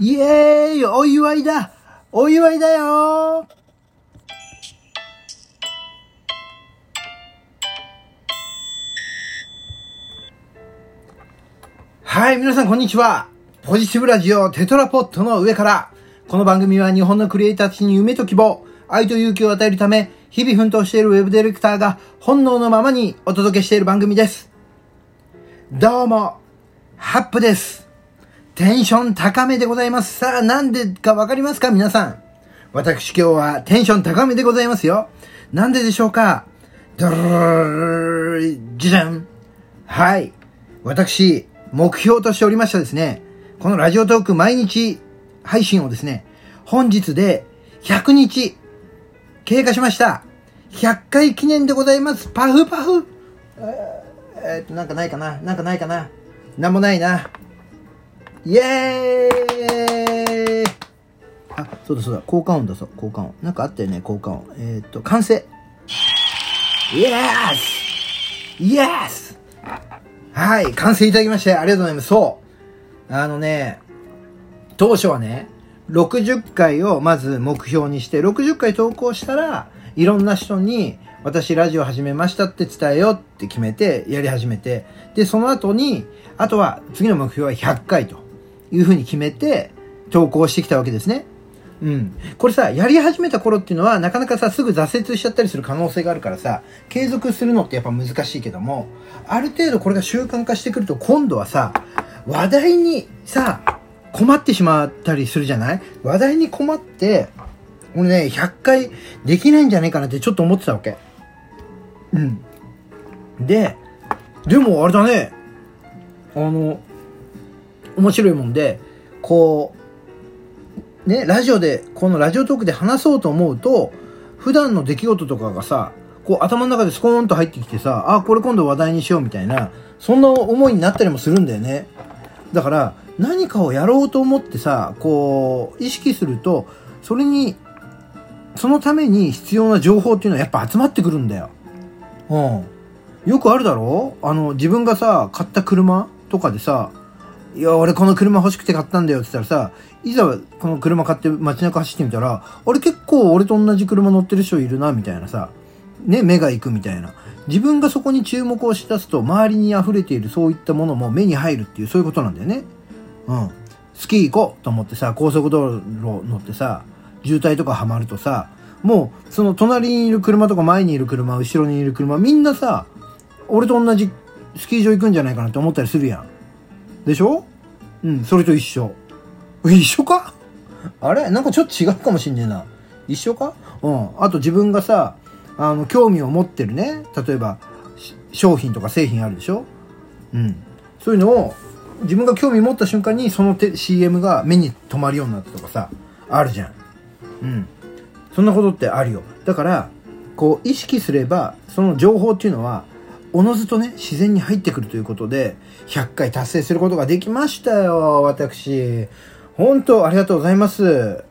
イエーイお祝いだお祝いだよはい、皆さんこんにちは。ポジティブラジオテトラポットの上から。この番組は日本のクリエイターたちに夢と希望、愛と勇気を与えるため、日々奮闘しているウェブディレクターが本能のままにお届けしている番組です。どうも、ハップです。テンション高めでございます。さあ、なんでかわかりますか？皆さん。私今日はテンション高めでございますよ。なんででしょうか？ドルルルルルじゃん。はい。私、目標としておりましたですね。このラジオトーク毎日配信をですね、本日で100日経過しました。100回記念でございます。パフパフ。えーえーっと、なんかないかななんかないかななんもないな。イエーイあ、そうだそうだ、効果音だそう、効果音。なんかあったよね、効果音。えーっと、完成。イエスイエスはい、完成いただきまして、ありがとうございます。そう。あのね、当初はね、60回をまず目標にして、60回投稿したら、いろんな人に、私ラジオ始めましたって伝えようって決めて、やり始めて、で、その後に、あとは、次の目標は100回というふうに決めて、投稿してきたわけですね。うん。これさ、やり始めた頃っていうのは、なかなかさ、すぐ挫折しちゃったりする可能性があるからさ、継続するのってやっぱ難しいけども、ある程度これが習慣化してくると、今度はさ、話題にさ、困ってしまったりするじゃない？話題に困って、俺ね、100回できないんじゃないかなってちょっと思ってたわけ。うん。で、でもあれだね、あの、面白いもんで、こう、ね、ラジオで、このラジオトークで話そうと思うと、普段の出来事とかがさ、こう頭の中でスコーンと入ってきてさ、あ、これ今度話題にしようみたいな、そんな思いになったりもするんだよね。だから、何かをやろうと思ってさ、こう、意識すると、それに、そのために必要な情報っていうのはやっぱ集まってくるんだよ。うん。よくあるだろ？あの、自分がさ、買った車とかでさ、いや、俺この車欲しくて買ったんだよって言ったらさ、いざこの車買って街中走ってみたら、あれ結構俺と同じ車乗ってる人いるな、みたいなさ、ね、目が行くみたいな。自分がそこに注目をしだすと、周りに溢れているそういったものも目に入るっていう、そういうことなんだよね。うん。スキー行こうと思ってさ、高速道路乗ってさ、渋滞とかはまるとさ、もう、その隣にいる車とか前にいる車、後ろにいる車、みんなさ、俺と同じスキー場行くんじゃないかなって思ったりするやん。でしょ？うん、それと一緒。一緒か？あれ？なんかちょっと違うかもしんねえな。一緒か？うん。あと自分がさ、あの、興味を持ってるね、例えば、し商品とか製品あるでしょ？うん。そういうのを、自分が興味持った瞬間にそのて CM が目に留まるようになったとかさ、あるじゃん。うん。そんなことってあるよ。だから、こう、意識すれば、その情報っていうのは、おのずとね、自然に入ってくるということで、100回達成することができましたよ、私。本当、ありがとうございます。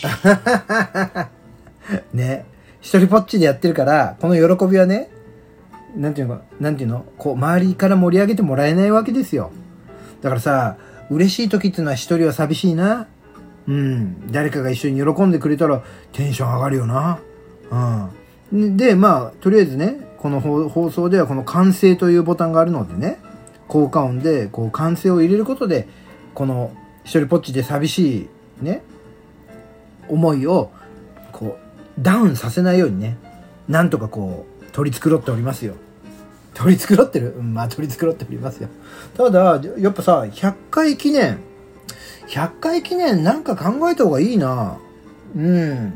ね。一人ぽっちでやってるから、この喜びはね、なんていうの、なんていうの、こう、周りから盛り上げてもらえないわけですよ。だからさ、嬉しい時っていうのは一人は寂しいな。うん。誰かが一緒に喜んでくれたらテンション上がるよな。うん。で、まあ、とりあえずね、この放送ではこの歓声というボタンがあるのでね、効果音でこう歓声を入れることで、この一人ぽっちで寂しいね、思いをこうダウンさせないようにね、なんとかこう取り繕っておりますよ。取り繕ってる？うん、まあ取り繕っておりますよ。ただ、やっぱさ、100回記念、100回記念なんか考えた方がいいな。うん。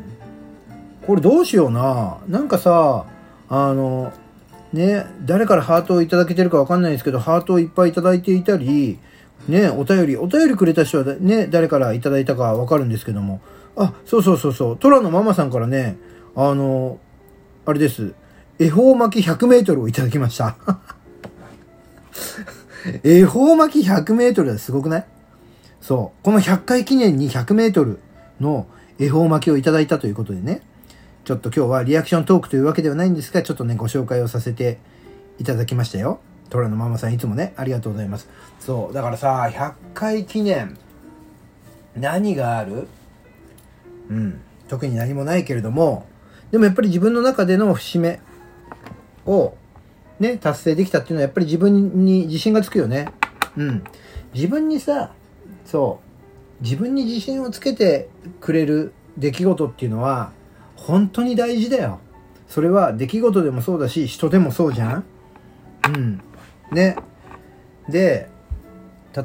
これどうしような。なんかさ、あの、ね、誰からハートをいただけてるかわかんないですけど、ハートをいっぱいいただいていたり、ね、お便り、お便りくれた人はね、誰からいただいたかわかるんですけども、あ、そうそうそうそう、トラのママさんからね、あの、あれです、恵方巻き100メートルをいただきました。恵方巻き100メートルはすごくない？そう。この100回記念に100メートルの恵方巻きをいただいたということでね、ちょっと今日はリアクショントークというわけではないんですが、ちょっとね、ご紹介をさせていただきましたよ。トラのママさんいつもね、ありがとうございます。そう、だからさ、100回記念、何がある？うん、特に何もないけれども、でもやっぱり自分の中での節目を、ね、達成できたっていうのはやっぱり自分に自信がつくよね。うん。自分にさ、そう、自分に自信をつけてくれる出来事っていうのは、本当に大事だよ。それは出来事でもそうだし、人でもそうじゃんうん。ね。で、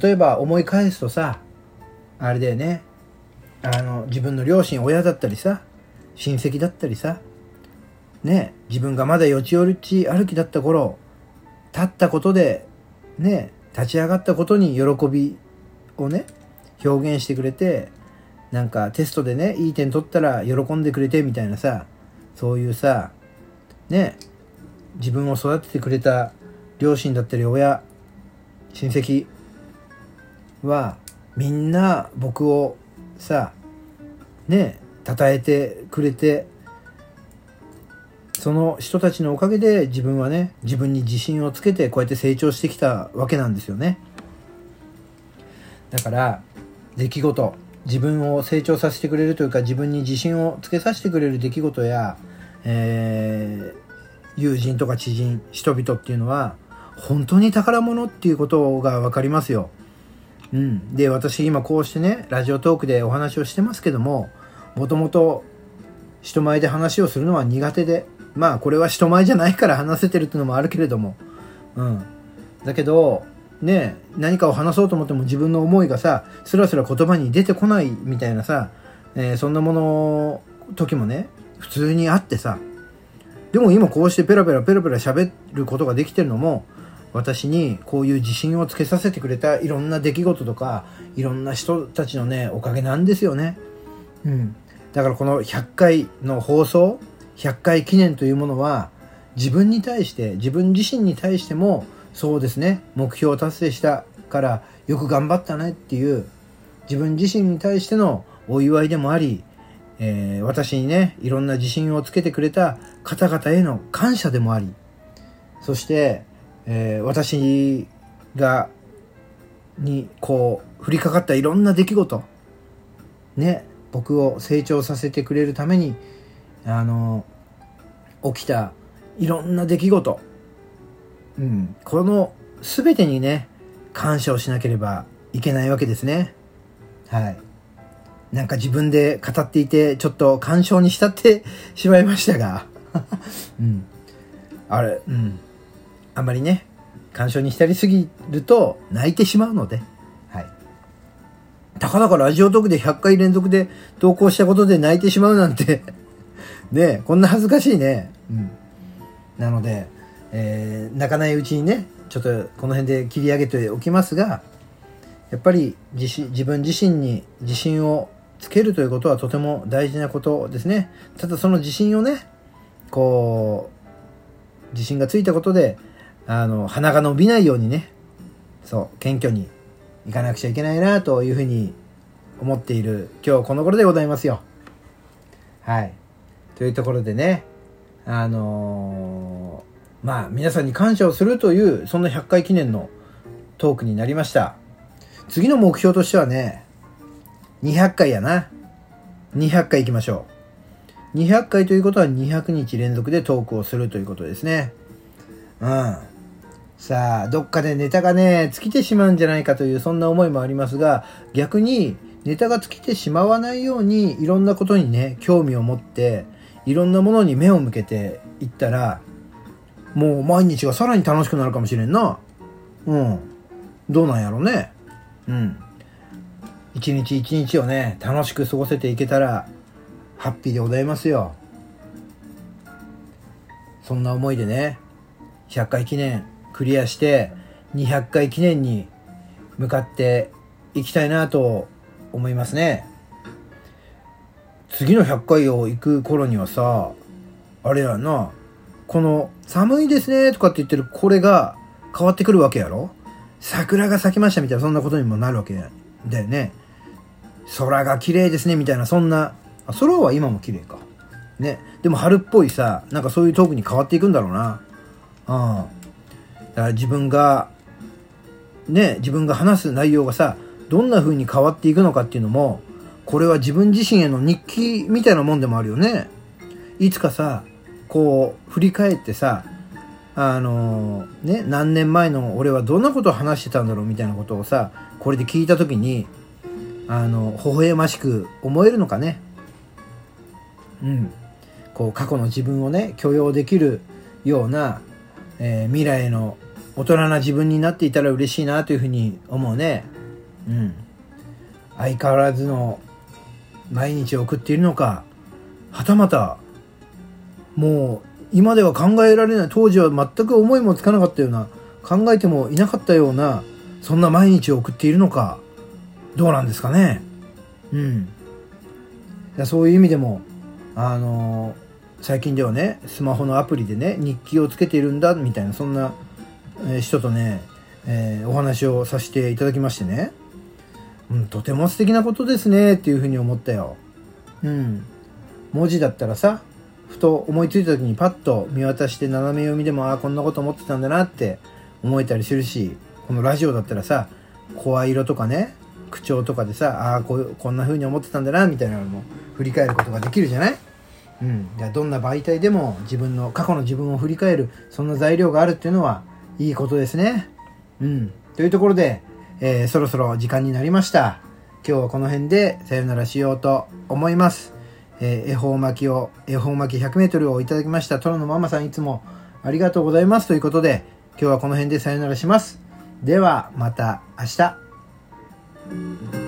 例えば思い返すとさ、あれだよね。あの、自分の両親、親だったりさ、親戚だったりさ、ね、自分がまだよちよち歩きだった頃、立ったことで、ね、立ち上がったことに喜びをね、表現してくれて、なんかテストでね、いい点取ったら喜んでくれてみたいなさ、そういうさ、ね、自分を育ててくれた両親だったり親、親戚は、みんな僕をさ、ね、称えてくれて、その人たちのおかげで自分はね、自分に自信をつけてこうやって成長してきたわけなんですよね。だから、出来事、自分を成長させてくれるというか自分に自信をつけさせてくれる出来事や、えー、友人とか知人、人々っていうのは本当に宝物っていうことがわかりますよ。うん。で、私今こうしてね、ラジオトークでお話をしてますけども、もともと人前で話をするのは苦手で、まあこれは人前じゃないから話せてるっていうのもあるけれども、うん。だけど、ね、何かを話そうと思っても自分の思いがさ、スラスラ言葉に出てこないみたいなさ、えー、そんなもの、時もね、普通にあってさ、でも今こうしてペラペラペラペラ喋ることができてるのも、私にこういう自信をつけさせてくれたいろんな出来事とか、いろんな人たちのね、おかげなんですよね。うん。だからこの100回の放送、100回記念というものは、自分に対して、自分自身に対しても、そうですね、目標達成したからよく頑張ったねっていう、自分自身に対してのお祝いでもあり、えー、私にね、いろんな自信をつけてくれた方々への感謝でもあり、そして、えー、私が、に、こう、降りかかったいろんな出来事、ね、僕を成長させてくれるために、あの、起きたいろんな出来事、うん、この全てにね、感謝をしなければいけないわけですね。はい。なんか自分で語っていて、ちょっと感傷に浸ってしまいましたが、うん。あれ、うん。あんまりね、感傷に浸りすぎると泣いてしまうので、はい。たかだかラジオトークで100回連続で投稿したことで泣いてしまうなんてねこんな恥ずかしいね。うん。なので、えー、泣かないうちにね、ちょっとこの辺で切り上げておきますが、やっぱり自自分自身に自信をつけるということはとても大事なことですね。ただその自信をね、こう、自信がついたことで、あの、鼻が伸びないようにね、そう、謙虚にいかなくちゃいけないなというふうに思っている今日この頃でございますよ。はい。というところでね、あのー、まあ皆さんに感謝をするというそんな100回記念のトークになりました。次の目標としてはね、200回やな。200回行きましょう。200回ということは200日連続でトークをするということですね。うん。さあ、どっかでネタがね、尽きてしまうんじゃないかというそんな思いもありますが、逆にネタが尽きてしまわないようにいろんなことにね、興味を持って、いろんなものに目を向けていったら、もう毎日がさらに楽しくなるかもしれんな。うん。どうなんやろうね。うん。一日一日をね、楽しく過ごせていけたら、ハッピーでございますよ。そんな思いでね、100回記念クリアして200回記念に向かっていきたいなと思いますね。次の100回を行く頃にはさ、あれやな、この寒いですねとかって言ってるこれが変わってくるわけやろ？桜が咲きましたみたいなそんなことにもなるわけだよね。空が綺麗ですねみたいなそんな、空は今も綺麗か。ね。でも春っぽいさ、なんかそういうトークに変わっていくんだろうな。うん。だから自分が、ね、自分が話す内容がさ、どんな風に変わっていくのかっていうのも、これは自分自身への日記みたいなもんでもあるよね。いつかさ、こう、振り返ってさ、あのね、何年前の俺はどんなことを話してたんだろうみたいなことをさ、これで聞いた時に、あの、微笑ましく思えるのかね。うん。こう、過去の自分をね、許容できるような、えー、未来の大人な自分になっていたら嬉しいなというふうに思うね。うん。相変わらずの毎日を送っているのか、はたまた、もう今では考えられない、当時は全く思いもつかなかったような、考えてもいなかったような、そんな毎日を送っているのか、どうなんですかね。うん。いやそういう意味でも、あのー、最近ではね、スマホのアプリでね、日記をつけているんだ、みたいな、そんな、え人とね、えー、お話をさせていただきましてね。うん、とても素敵なことですね、っていうふうに思ったよ。うん。文字だったらさ、と思いついた時にパッと見渡して斜め読みでも、ああ、こんなこと思ってたんだなって思えたりするし、このラジオだったらさ、声色とかね、口調とかでさ、ああ、ここんな風に思ってたんだな、みたいなのも振り返ることができるじゃない？うん。じゃあどんな媒体でも自分の、過去の自分を振り返る、そんな材料があるっていうのは、いいことですね。うん。というところで、えー、そろそろ時間になりました。今日はこの辺でさよならしようと思います。えー、恵方巻きを、恵方巻き 100m をいただきました。トロのママさんいつもありがとうございます。ということで、今日はこの辺でさよならします。では、また明日。